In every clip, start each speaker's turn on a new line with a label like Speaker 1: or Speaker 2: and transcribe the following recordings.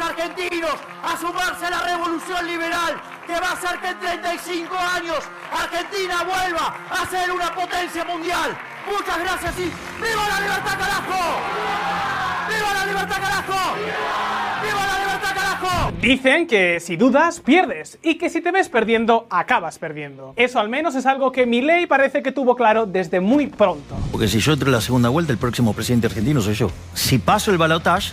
Speaker 1: argentinos a sumarse a la revolución liberal que va a hacer que en 35 años Argentina vuelva a ser una potencia mundial. Muchas gracias y ¡Viva la libertad, carajo! ¡Viva la libertad, carajo! ¡Viva la libertad, carajo!
Speaker 2: Dicen que si dudas, pierdes, y que si te ves perdiendo, acabas perdiendo. Eso al menos es algo que Milei parece que tuvo claro desde muy pronto.
Speaker 3: Porque si yo entro en la segunda vuelta, el próximo presidente argentino soy yo. Si paso el balotaje,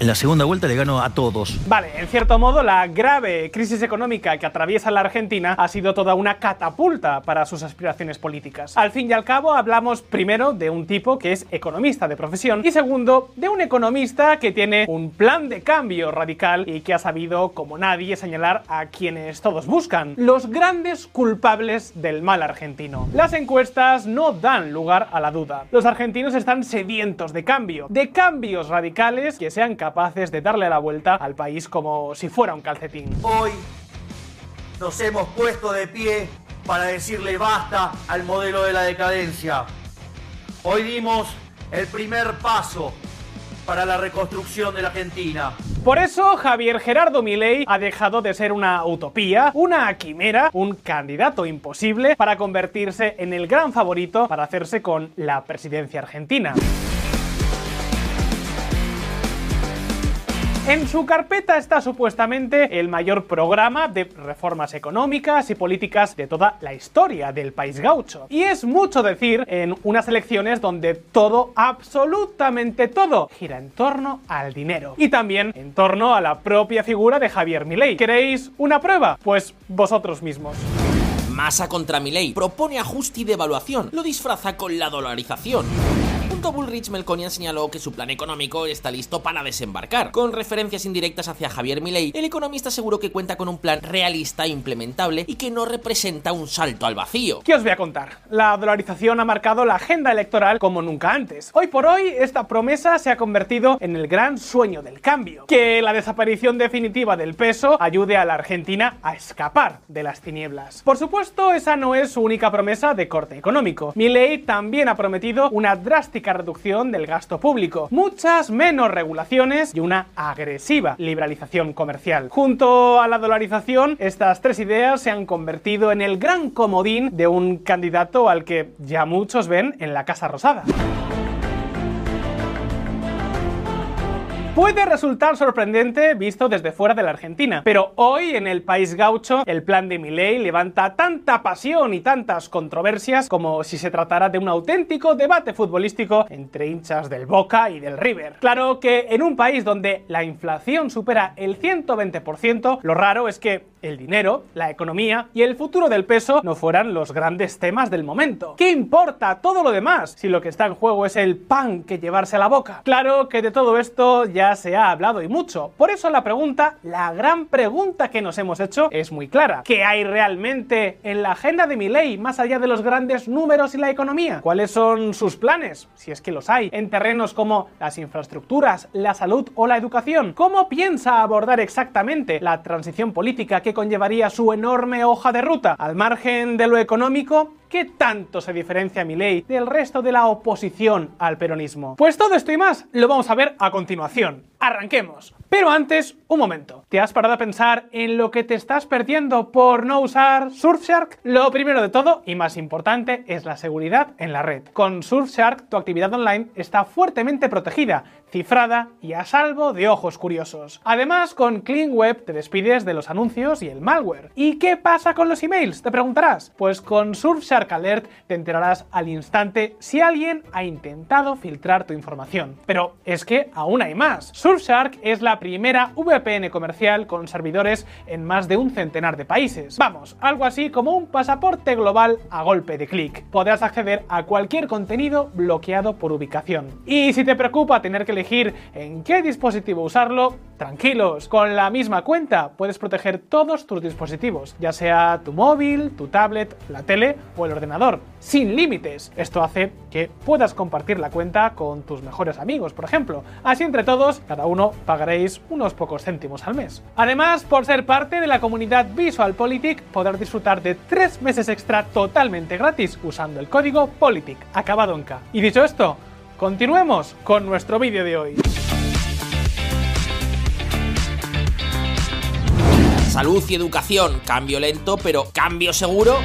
Speaker 3: en la segunda vuelta le gano a todos.
Speaker 2: Vale, en cierto modo, la grave crisis económica que atraviesa la Argentina ha sido toda una catapulta para sus aspiraciones políticas. Al fin y al cabo, hablamos primero de un tipo que es economista de profesión y segundo, de un economista que tiene un plan de cambio radical y que ha sabido, como nadie, señalar a quienes todos buscan, los grandes culpables del mal argentino. Las encuestas no dan lugar a la duda. Los argentinos están sedientos de cambio, de cambios radicales que sean de darle la vuelta al país como si fuera un calcetín.
Speaker 1: Hoy nos hemos puesto de pie para decirle basta al modelo de la decadencia. Hoy dimos el primer paso para la reconstrucción de la Argentina.
Speaker 2: Por eso Javier Gerardo Milei ha dejado de ser una utopía, una quimera, un candidato imposible para convertirse en el gran favorito para hacerse con la presidencia argentina. En su carpeta está supuestamente el mayor programa de reformas económicas y políticas de toda la historia del país gaucho. Y es mucho decir en unas elecciones donde todo, absolutamente todo, gira en torno al dinero. Y también en torno a la propia figura de Javier Milei. ¿Queréis una prueba? Pues vosotros mismos.
Speaker 4: Masa contra Milei propone ajuste y devaluación, lo disfraza con la dolarización. Bullrich Melconian señaló que su plan económico está listo para desembarcar. Con referencias indirectas hacia Javier Milei, el economista aseguró que cuenta con un plan realista e implementable y que no representa un salto al vacío.
Speaker 2: ¿Qué os voy a contar? La dolarización ha marcado la agenda electoral como nunca antes. Hoy por hoy, esta promesa se ha convertido en el gran sueño del cambio. Que la desaparición definitiva del peso ayude a la Argentina a escapar de las tinieblas. Por supuesto, esa no es su única promesa de corte económico. Milei también ha prometido una drástica reducción del gasto público, muchas menos regulaciones y una agresiva liberalización comercial. Junto a la dolarización, estas tres ideas se han convertido en el gran comodín de un candidato al que ya muchos ven en la Casa Rosada. Puede resultar sorprendente visto desde fuera de la Argentina, pero hoy en el país gaucho el plan de Milei levanta tanta pasión y tantas controversias como si se tratara de un auténtico debate futbolístico entre hinchas del Boca y del River. Claro que en un país donde la inflación supera el 120%, lo raro es que el dinero, la economía y el futuro del peso no fueran los grandes temas del momento. ¿Qué importa todo lo demás si lo que está en juego es el pan que llevarse a la boca? Claro que de todo esto ya se ha hablado y mucho. Por eso la pregunta, la gran pregunta que nos hemos hecho es muy clara. ¿Qué hay realmente en la agenda de mi ley más allá de los grandes números y la economía? ¿Cuáles son sus planes, si es que los hay, en terrenos como las infraestructuras, la salud o la educación? ¿Cómo piensa abordar exactamente la transición política que conllevaría su enorme hoja de ruta? Al margen de lo económico, ¿Qué tanto se diferencia mi ley del resto de la oposición al peronismo? Pues todo esto y más lo vamos a ver a continuación. Arranquemos. Pero antes, un momento. ¿Te has parado a pensar en lo que te estás perdiendo por no usar Surfshark? Lo primero de todo y más importante es la seguridad en la red. Con Surfshark tu actividad online está fuertemente protegida, cifrada y a salvo de ojos curiosos. Además, con Clean Web te despides de los anuncios y el malware. ¿Y qué pasa con los emails? Te preguntarás. Pues con Surfshark Alert te enterarás al instante si alguien ha intentado filtrar tu información. Pero es que aún hay más. Surfshark es la primera VPN comercial con servidores en más de un centenar de países. Vamos, algo así como un pasaporte global a golpe de clic. Podrás acceder a cualquier contenido bloqueado por ubicación. Y si te preocupa tener que elegir en qué dispositivo usarlo, tranquilos, con la misma cuenta puedes proteger todos tus dispositivos, ya sea tu móvil, tu tablet, la tele o el ordenador, sin límites. Esto hace que puedas compartir la cuenta con tus mejores amigos, por ejemplo. Así entre todos, cada uno pagaréis unos pocos céntimos al mes. Además, por ser parte de la comunidad VisualPolitik, podrás disfrutar de tres meses extra totalmente gratis usando el código POLITIC, acabado en. Y dicho esto, continuemos con nuestro vídeo de hoy.
Speaker 4: Salud y educación, cambio lento, pero cambio seguro.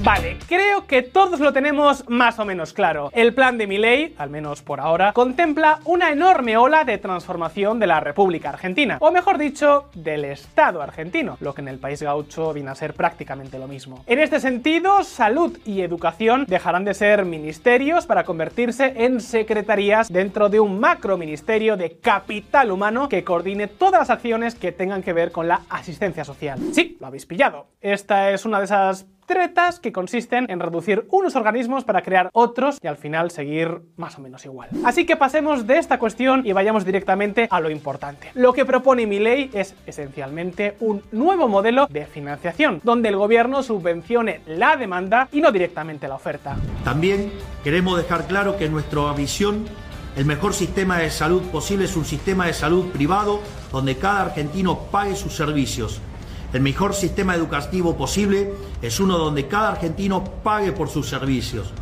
Speaker 2: Vale, creo que todos lo tenemos más o menos claro. El plan de Milei, al menos por ahora, contempla una enorme ola de transformación de la República Argentina, o mejor dicho, del Estado argentino, lo que en el país gaucho viene a ser prácticamente lo mismo. En este sentido, salud y educación dejarán de ser ministerios para convertirse en secretarías dentro de un macro ministerio de capital humano que coordine todas las acciones que tengan que ver con la asistencia social. Sí, lo habéis pillado. Esta es una de esas tretas que consisten en reducir unos organismos para crear otros y al final seguir más o menos igual. Así que pasemos de esta cuestión y vayamos directamente a lo importante. Lo que propone mi ley es esencialmente un nuevo modelo de financiación, donde el gobierno subvencione la demanda y no directamente la oferta.
Speaker 5: También queremos dejar claro que nuestra visión el mejor sistema de salud posible es un sistema de salud privado donde cada argentino pague sus servicios el mejor sistema educativo posible es uno donde cada argentino pague por sus servicios.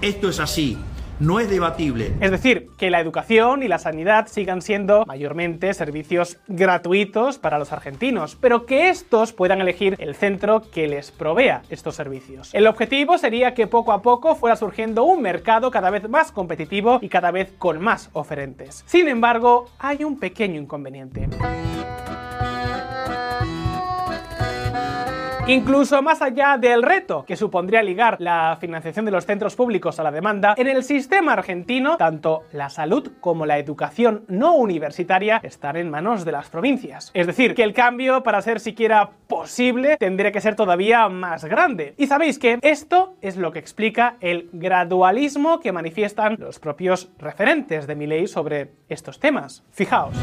Speaker 5: Esto es así, no es debatible.
Speaker 2: Es decir, que la educación y la sanidad sigan siendo mayormente servicios gratuitos para los argentinos, pero que estos puedan elegir el centro que les provea estos servicios. El objetivo sería que poco a poco fuera surgiendo un mercado cada vez más competitivo y cada vez con más oferentes. Sin embargo, hay un pequeño inconveniente. Incluso más allá del reto que supondría ligar la financiación de los centros públicos a la demanda, en el sistema argentino, tanto la salud como la educación no universitaria están en manos de las provincias. Es decir, que el cambio, para ser siquiera posible, tendría que ser todavía más grande. Y sabéis que esto es lo que explica el gradualismo que manifiestan los propios referentes de mi ley sobre estos temas. Fijaos.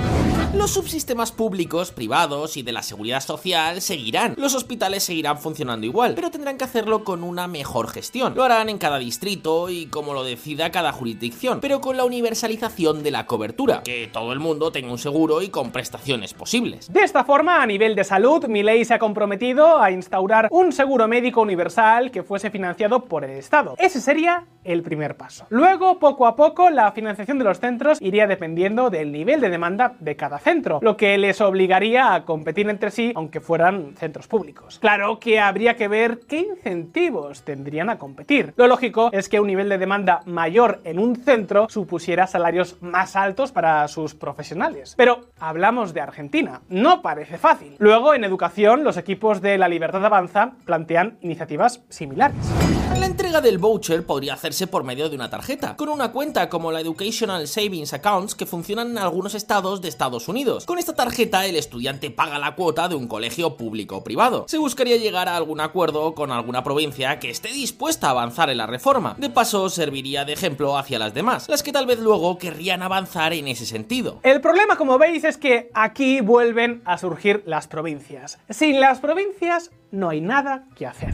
Speaker 4: Los subsistemas públicos, privados y de la seguridad social seguirán. Los hospitales seguirán funcionando igual, pero tendrán que hacerlo con una mejor gestión. Lo harán en cada distrito y como lo decida cada jurisdicción, pero con la universalización de la cobertura, que todo el mundo tenga un seguro y con prestaciones posibles.
Speaker 2: De esta forma, a nivel de salud, mi ley se ha comprometido a instaurar un seguro médico universal que fuese financiado por el Estado. Ese sería el primer paso. Luego, poco a poco, la financiación de los centros iría dependiendo del nivel de demanda de cada centro, lo que les obligaría a competir entre sí aunque fueran centros públicos. Claro que habría que ver qué incentivos tendrían a competir. Lo lógico es que un nivel de demanda mayor en un centro supusiera salarios más altos para sus profesionales. Pero hablamos de Argentina, no parece fácil. Luego, en educación, los equipos de La Libertad Avanza plantean iniciativas similares.
Speaker 4: La entrega del voucher podría hacerse por medio de una tarjeta, con una cuenta como la Educational Savings Accounts que funcionan en algunos estados de Estados Unidos. Con esta tarjeta el estudiante paga la cuota de un colegio público o privado. Se buscaría llegar a algún acuerdo con alguna provincia que esté dispuesta a avanzar en la reforma. De paso, serviría de ejemplo hacia las demás, las que tal vez luego querrían avanzar en ese sentido.
Speaker 2: El problema, como veis, es que aquí vuelven a surgir las provincias. Sin las provincias no hay nada que hacer.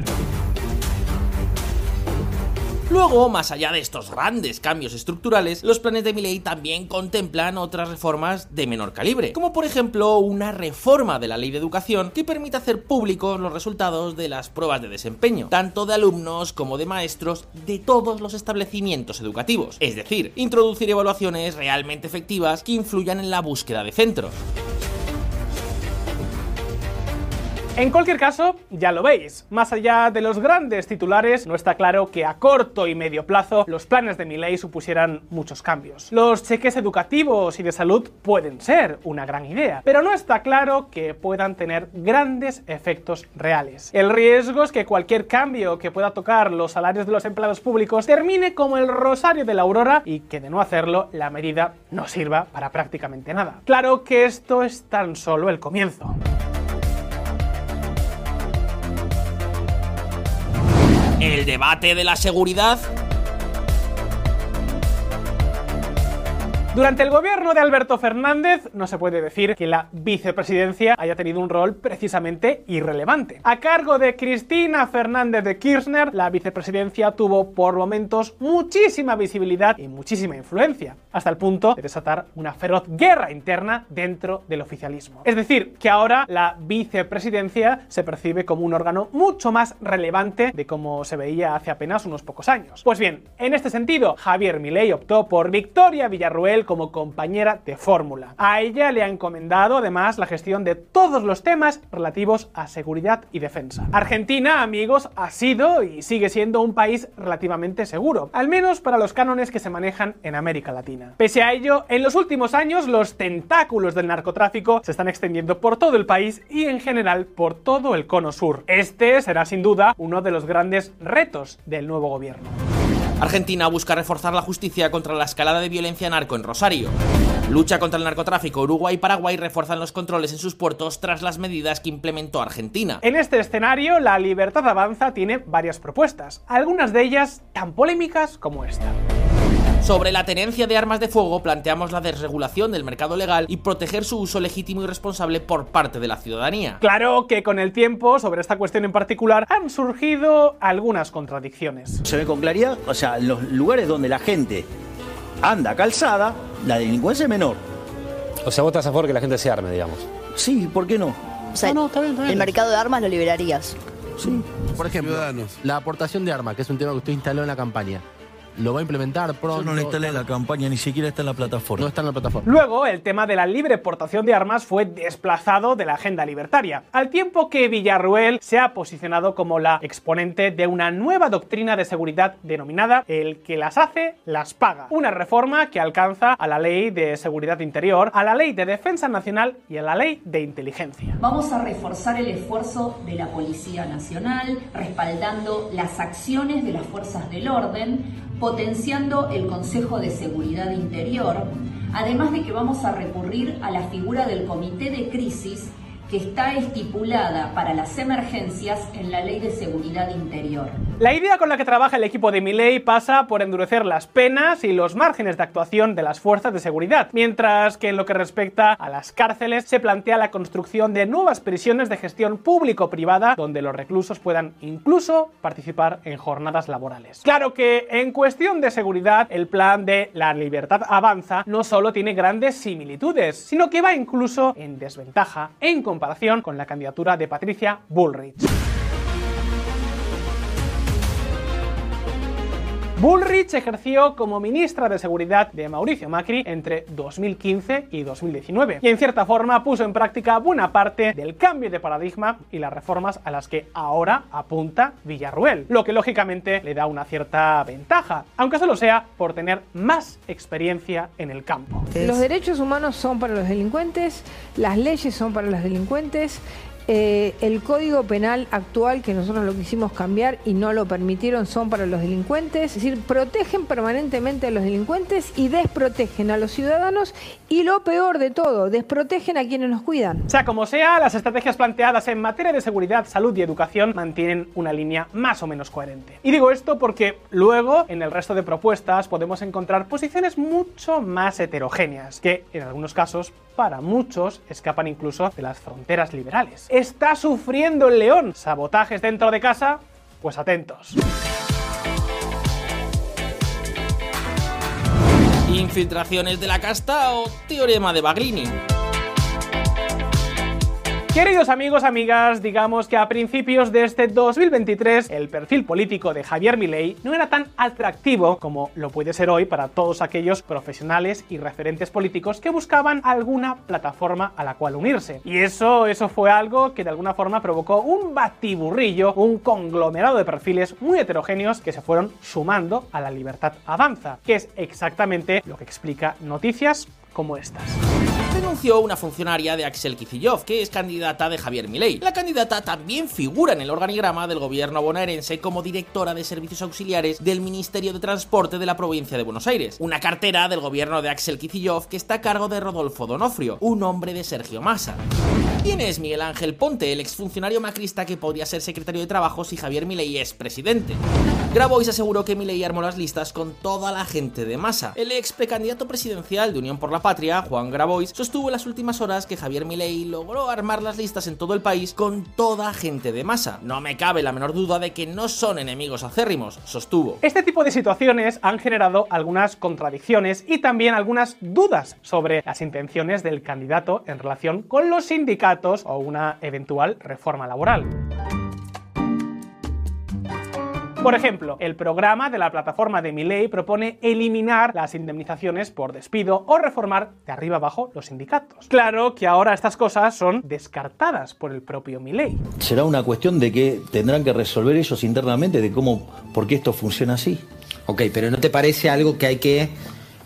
Speaker 4: Luego, más allá de estos grandes cambios estructurales, los planes de Milley también contemplan otras reformas de menor calibre, como por ejemplo una reforma de la ley de educación que permita hacer públicos los resultados de las pruebas de desempeño, tanto de alumnos como de maestros de todos los establecimientos educativos, es decir, introducir evaluaciones realmente efectivas que influyan en la búsqueda de centros.
Speaker 2: En cualquier caso, ya lo veis, más allá de los grandes titulares, no está claro que a corto y medio plazo los planes de mi ley supusieran muchos cambios. Los cheques educativos y de salud pueden ser una gran idea, pero no está claro que puedan tener grandes efectos reales. El riesgo es que cualquier cambio que pueda tocar los salarios de los empleados públicos termine como el rosario de la aurora y que de no hacerlo la medida no sirva para prácticamente nada. Claro que esto es tan solo el comienzo.
Speaker 4: El debate de la seguridad
Speaker 2: Durante el gobierno de Alberto Fernández no se puede decir que la vicepresidencia haya tenido un rol precisamente irrelevante. A cargo de Cristina Fernández de Kirchner, la vicepresidencia tuvo por momentos muchísima visibilidad y muchísima influencia, hasta el punto de desatar una feroz guerra interna dentro del oficialismo. Es decir, que ahora la vicepresidencia se percibe como un órgano mucho más relevante de como se veía hace apenas unos pocos años. Pues bien, en este sentido, Javier Milei optó por Victoria Villarruel como compañera de fórmula. A ella le ha encomendado además la gestión de todos los temas relativos a seguridad y defensa. Argentina, amigos, ha sido y sigue siendo un país relativamente seguro, al menos para los cánones que se manejan en América Latina. Pese a ello, en los últimos años los tentáculos del narcotráfico se están extendiendo por todo el país y en general por todo el cono sur. Este será sin duda uno de los grandes retos del nuevo gobierno.
Speaker 4: Argentina busca reforzar la justicia contra la escalada de violencia narco en Rosario. Lucha contra el narcotráfico. Uruguay y Paraguay refuerzan los controles en sus puertos tras las medidas que implementó Argentina.
Speaker 2: En este escenario, la Libertad Avanza tiene varias propuestas, algunas de ellas tan polémicas como esta.
Speaker 4: Sobre la tenencia de armas de fuego planteamos la desregulación del mercado legal y proteger su uso legítimo y responsable por parte de la ciudadanía.
Speaker 2: Claro que con el tiempo, sobre esta cuestión en particular, han surgido algunas contradicciones.
Speaker 3: Se ve con claridad, o sea, los lugares donde la gente anda calzada, la delincuencia es menor.
Speaker 6: O sea, vos estás a favor que la gente se arme, digamos.
Speaker 3: Sí, ¿por qué no?
Speaker 7: O sea,
Speaker 6: No, no, está bien, está bien.
Speaker 7: el mercado de armas lo liberarías.
Speaker 3: Sí.
Speaker 8: Por ejemplo, la aportación de armas, que es un tema que usted instaló en la campaña, ¿lo va a implementar pronto?
Speaker 3: Yo no la instalé en la campaña, ni siquiera está en la
Speaker 8: No
Speaker 3: plataforma.
Speaker 8: está en la plataforma.
Speaker 2: Luego, el tema de la libre portación de armas fue desplazado de la agenda libertaria, al tiempo que Villarruel se ha posicionado como la exponente de una nueva doctrina de seguridad denominada el que las hace, las paga. Una reforma que alcanza a la ley de seguridad interior, a la ley de defensa nacional y a la ley de inteligencia.
Speaker 9: Vamos a reforzar el esfuerzo de la Policía Nacional, respaldando las acciones de las fuerzas del orden, potenciando el Consejo de Seguridad Interior, además de que vamos a recurrir a la figura del Comité de Crisis que está estipulada para las emergencias en la Ley de Seguridad Interior.
Speaker 2: La idea con la que trabaja el equipo de Milei pasa por endurecer las penas y los márgenes de actuación de las fuerzas de seguridad, mientras que en lo que respecta a las cárceles se plantea la construcción de nuevas prisiones de gestión público-privada donde los reclusos puedan incluso participar en jornadas laborales. Claro que en cuestión de seguridad el plan de la libertad avanza no solo tiene grandes similitudes, sino que va incluso en desventaja en comparación con la candidatura de Patricia Bullrich. Bullrich ejerció como ministra de Seguridad de Mauricio Macri entre 2015 y 2019 y en cierta forma puso en práctica buena parte del cambio de paradigma y las reformas a las que ahora apunta Villarruel, lo que lógicamente le da una cierta ventaja, aunque solo sea por tener más experiencia en el campo.
Speaker 10: Los derechos humanos son para los delincuentes, las leyes son para los delincuentes. Eh, el código penal actual que nosotros lo quisimos cambiar y no lo permitieron son para los delincuentes, es decir, protegen permanentemente a los delincuentes y desprotegen a los ciudadanos y lo peor de todo, desprotegen a quienes nos cuidan.
Speaker 2: Sea como sea, las estrategias planteadas en materia de seguridad, salud y educación mantienen una línea más o menos coherente. Y digo esto porque luego en el resto de propuestas podemos encontrar posiciones mucho más heterogéneas, que en algunos casos para muchos escapan incluso de las fronteras liberales. ¿Está sufriendo el león sabotajes dentro de casa? Pues atentos.
Speaker 4: ¿Infiltraciones de la casta o teorema de Bagrini?
Speaker 2: Queridos amigos, amigas, digamos que a principios de este 2023 el perfil político de Javier Milei no era tan atractivo como lo puede ser hoy para todos aquellos profesionales y referentes políticos que buscaban alguna plataforma a la cual unirse. Y eso, eso fue algo que de alguna forma provocó un batiburrillo, un conglomerado de perfiles muy heterogéneos que se fueron sumando a la libertad avanza, que es exactamente lo que explica noticias como estas.
Speaker 4: Denunció una funcionaria de Axel Kicillof, que es candidata de Javier Milei. La candidata también figura en el organigrama del gobierno bonaerense como directora de servicios auxiliares del Ministerio de Transporte de la provincia de Buenos Aires, una cartera del gobierno de Axel Kicillof que está a cargo de Rodolfo Donofrio, un hombre de Sergio Massa. ¿Quién es Miguel Ángel Ponte, el exfuncionario macrista que podría ser secretario de Trabajo si Javier Milei es presidente? Grabois aseguró que Milei armó las listas con toda la gente de Massa. El ex precandidato presidencial de Unión por la Patria, Juan Grabois, sostuvo en las últimas horas que Javier Milei logró armar las listas en todo el país con toda gente de Massa. No me cabe la menor duda de que no son enemigos acérrimos, sostuvo.
Speaker 2: Este tipo de situaciones han generado algunas contradicciones y también algunas dudas sobre las intenciones del candidato en relación con los sindicatos o una eventual reforma laboral. Por ejemplo, el programa de la plataforma de Milei propone eliminar las indemnizaciones por despido o reformar de arriba abajo los sindicatos. Claro que ahora estas cosas son descartadas por el propio Milei.
Speaker 3: Será una cuestión de que tendrán que resolver ellos internamente de cómo, por qué esto funciona así.
Speaker 11: Ok, pero ¿no te parece algo que hay que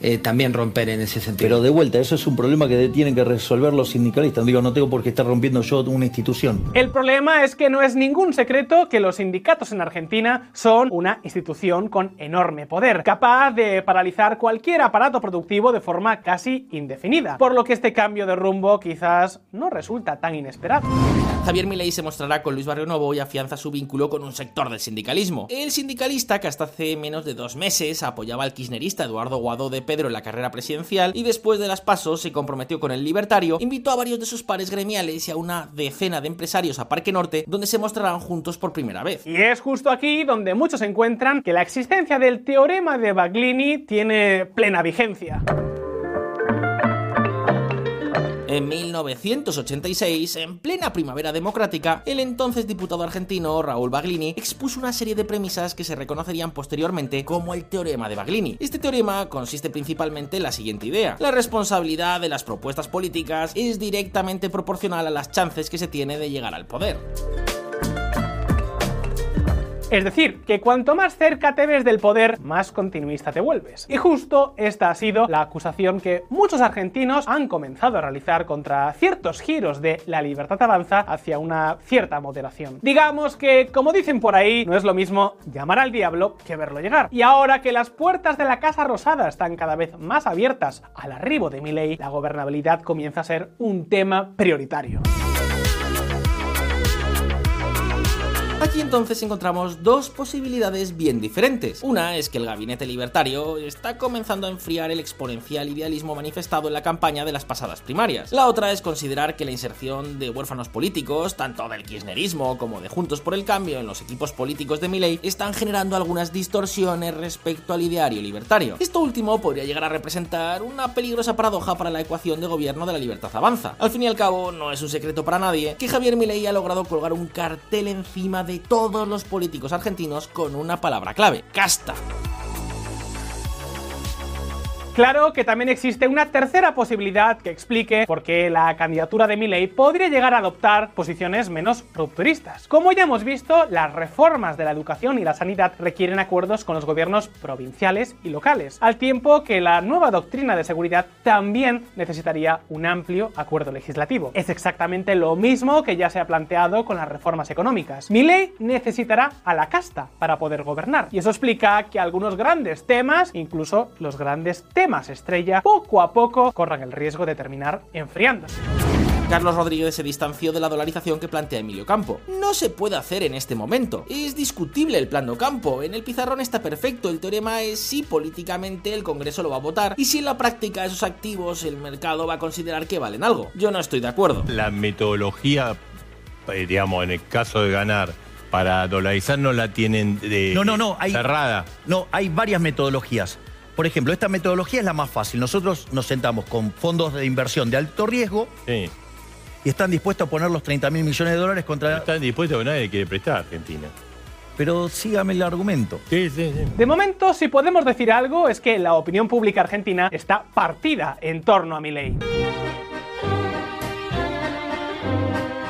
Speaker 11: eh, también romper en ese sentido?
Speaker 3: Pero de vuelta, eso es un problema que tienen que resolver los sindicalistas. Digo, no tengo por qué estar rompiendo yo una institución.
Speaker 2: El problema es que no es ningún secreto que los sindicatos en Argentina son una institución con enorme poder, capaz de paralizar cualquier aparato productivo de forma casi indefinida, por lo que este cambio de rumbo quizás no resulta tan inesperado.
Speaker 4: Javier Milei se mostrará con Luis Barrio Nuevo y afianza su vínculo con un sector del sindicalismo. El sindicalista que hasta hace menos de dos meses apoyaba al kirchnerista Eduardo Guado de Pedro en la carrera presidencial y después de las pasos se comprometió con el libertario, invitó a varios de sus pares gremiales y a una decena de empresarios a Parque Norte, donde se mostrarán juntos por primera vez.
Speaker 2: Y es justo aquí donde muchos encuentran que la existencia del teorema de Baglini tiene plena vigencia.
Speaker 4: En 1986, en plena primavera democrática, el entonces diputado argentino Raúl Baglini expuso una serie de premisas que se reconocerían posteriormente como el teorema de Baglini. Este teorema consiste principalmente en la siguiente idea. La responsabilidad de las propuestas políticas es directamente proporcional a las chances que se tiene de llegar al poder.
Speaker 2: Es decir, que cuanto más cerca te ves del poder, más continuista te vuelves. Y justo esta ha sido la acusación que muchos argentinos han comenzado a realizar contra ciertos giros de la libertad avanza hacia una cierta moderación. Digamos que, como dicen por ahí, no es lo mismo llamar al diablo que verlo llegar. Y ahora que las puertas de la Casa Rosada están cada vez más abiertas al arribo de Milei, la gobernabilidad comienza a ser un tema prioritario.
Speaker 4: Aquí entonces encontramos dos posibilidades bien diferentes. Una es que el gabinete libertario está comenzando a enfriar el exponencial idealismo manifestado en la campaña de las pasadas primarias. La otra es considerar que la inserción de huérfanos políticos, tanto del kirchnerismo como de Juntos por el Cambio en los equipos políticos de Milei, están generando algunas distorsiones respecto al ideario libertario. Esto último podría llegar a representar una peligrosa paradoja para la ecuación de gobierno de la libertad avanza. Al fin y al cabo, no es un secreto para nadie que Javier Milei ha logrado colgar un cartel encima de todos los políticos argentinos con una palabra clave, casta.
Speaker 2: Claro que también existe una tercera posibilidad que explique por qué la candidatura de Milei podría llegar a adoptar posiciones menos rupturistas. Como ya hemos visto, las reformas de la educación y la sanidad requieren acuerdos con los gobiernos provinciales y locales, al tiempo que la nueva doctrina de seguridad también necesitaría un amplio acuerdo legislativo. Es exactamente lo mismo que ya se ha planteado con las reformas económicas. Milei necesitará a la casta para poder gobernar, y eso explica que algunos grandes temas, incluso los grandes temas estrella, poco a poco corran el riesgo de terminar enfriándose.
Speaker 4: Carlos Rodríguez se distanció de la dolarización que plantea Emilio Campo. No se puede hacer en este momento. Es discutible el plan de Campo. En el pizarrón está perfecto. El teorema es si políticamente el Congreso lo va a votar y si en la práctica esos activos el mercado va a considerar que valen algo. Yo no estoy de acuerdo.
Speaker 12: La metodología, eh, digamos, en el caso de ganar para dolarizar no la tienen de
Speaker 5: No, no, no, hay-
Speaker 12: cerrada.
Speaker 5: No, hay varias metodologías. Por ejemplo, esta metodología es la más fácil. Nosotros nos sentamos con fondos de inversión de alto riesgo
Speaker 12: Sí.
Speaker 5: y están dispuestos a poner los 30 mil millones de dólares contra...
Speaker 12: Están dispuestos, nadie quiere prestar a Argentina.
Speaker 5: Pero sígame el argumento.
Speaker 12: Sí, sí, sí.
Speaker 2: De momento, si podemos decir algo, es que la opinión pública argentina está partida en torno a Milei.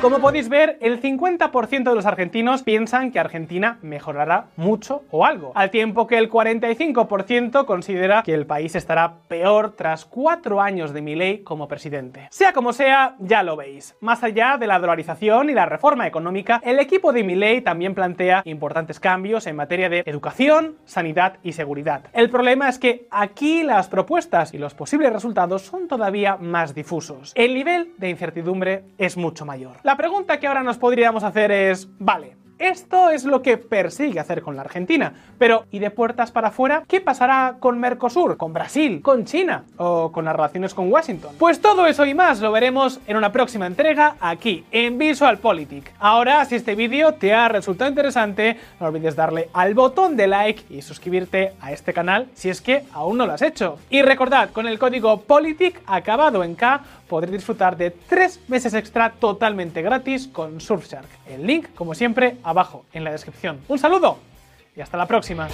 Speaker 2: Como podéis ver, el 50% de los argentinos piensan que Argentina mejorará mucho o algo, al tiempo que el 45% considera que el país estará peor tras cuatro años de Milei como presidente. Sea como sea, ya lo veis. Más allá de la dolarización y la reforma económica, el equipo de Milei también plantea importantes cambios en materia de educación, sanidad y seguridad. El problema es que aquí las propuestas y los posibles resultados son todavía más difusos. El nivel de incertidumbre es mucho mayor. La pregunta que ahora nos podríamos hacer es, vale, esto es lo que persigue hacer con la Argentina. Pero, ¿y de puertas para afuera? ¿Qué pasará con Mercosur, con Brasil, con China o con las relaciones con Washington? Pues todo eso y más lo veremos en una próxima entrega aquí, en VisualPolitik. Ahora, si este vídeo te ha resultado interesante, no olvides darle al botón de like y suscribirte a este canal si es que aún no lo has hecho. Y recordad, con el código POLITIC acabado en K, podréis disfrutar de tres meses extra totalmente gratis con Surfshark. El link, como siempre, abajo en la descripción. Un saludo y hasta la próxima.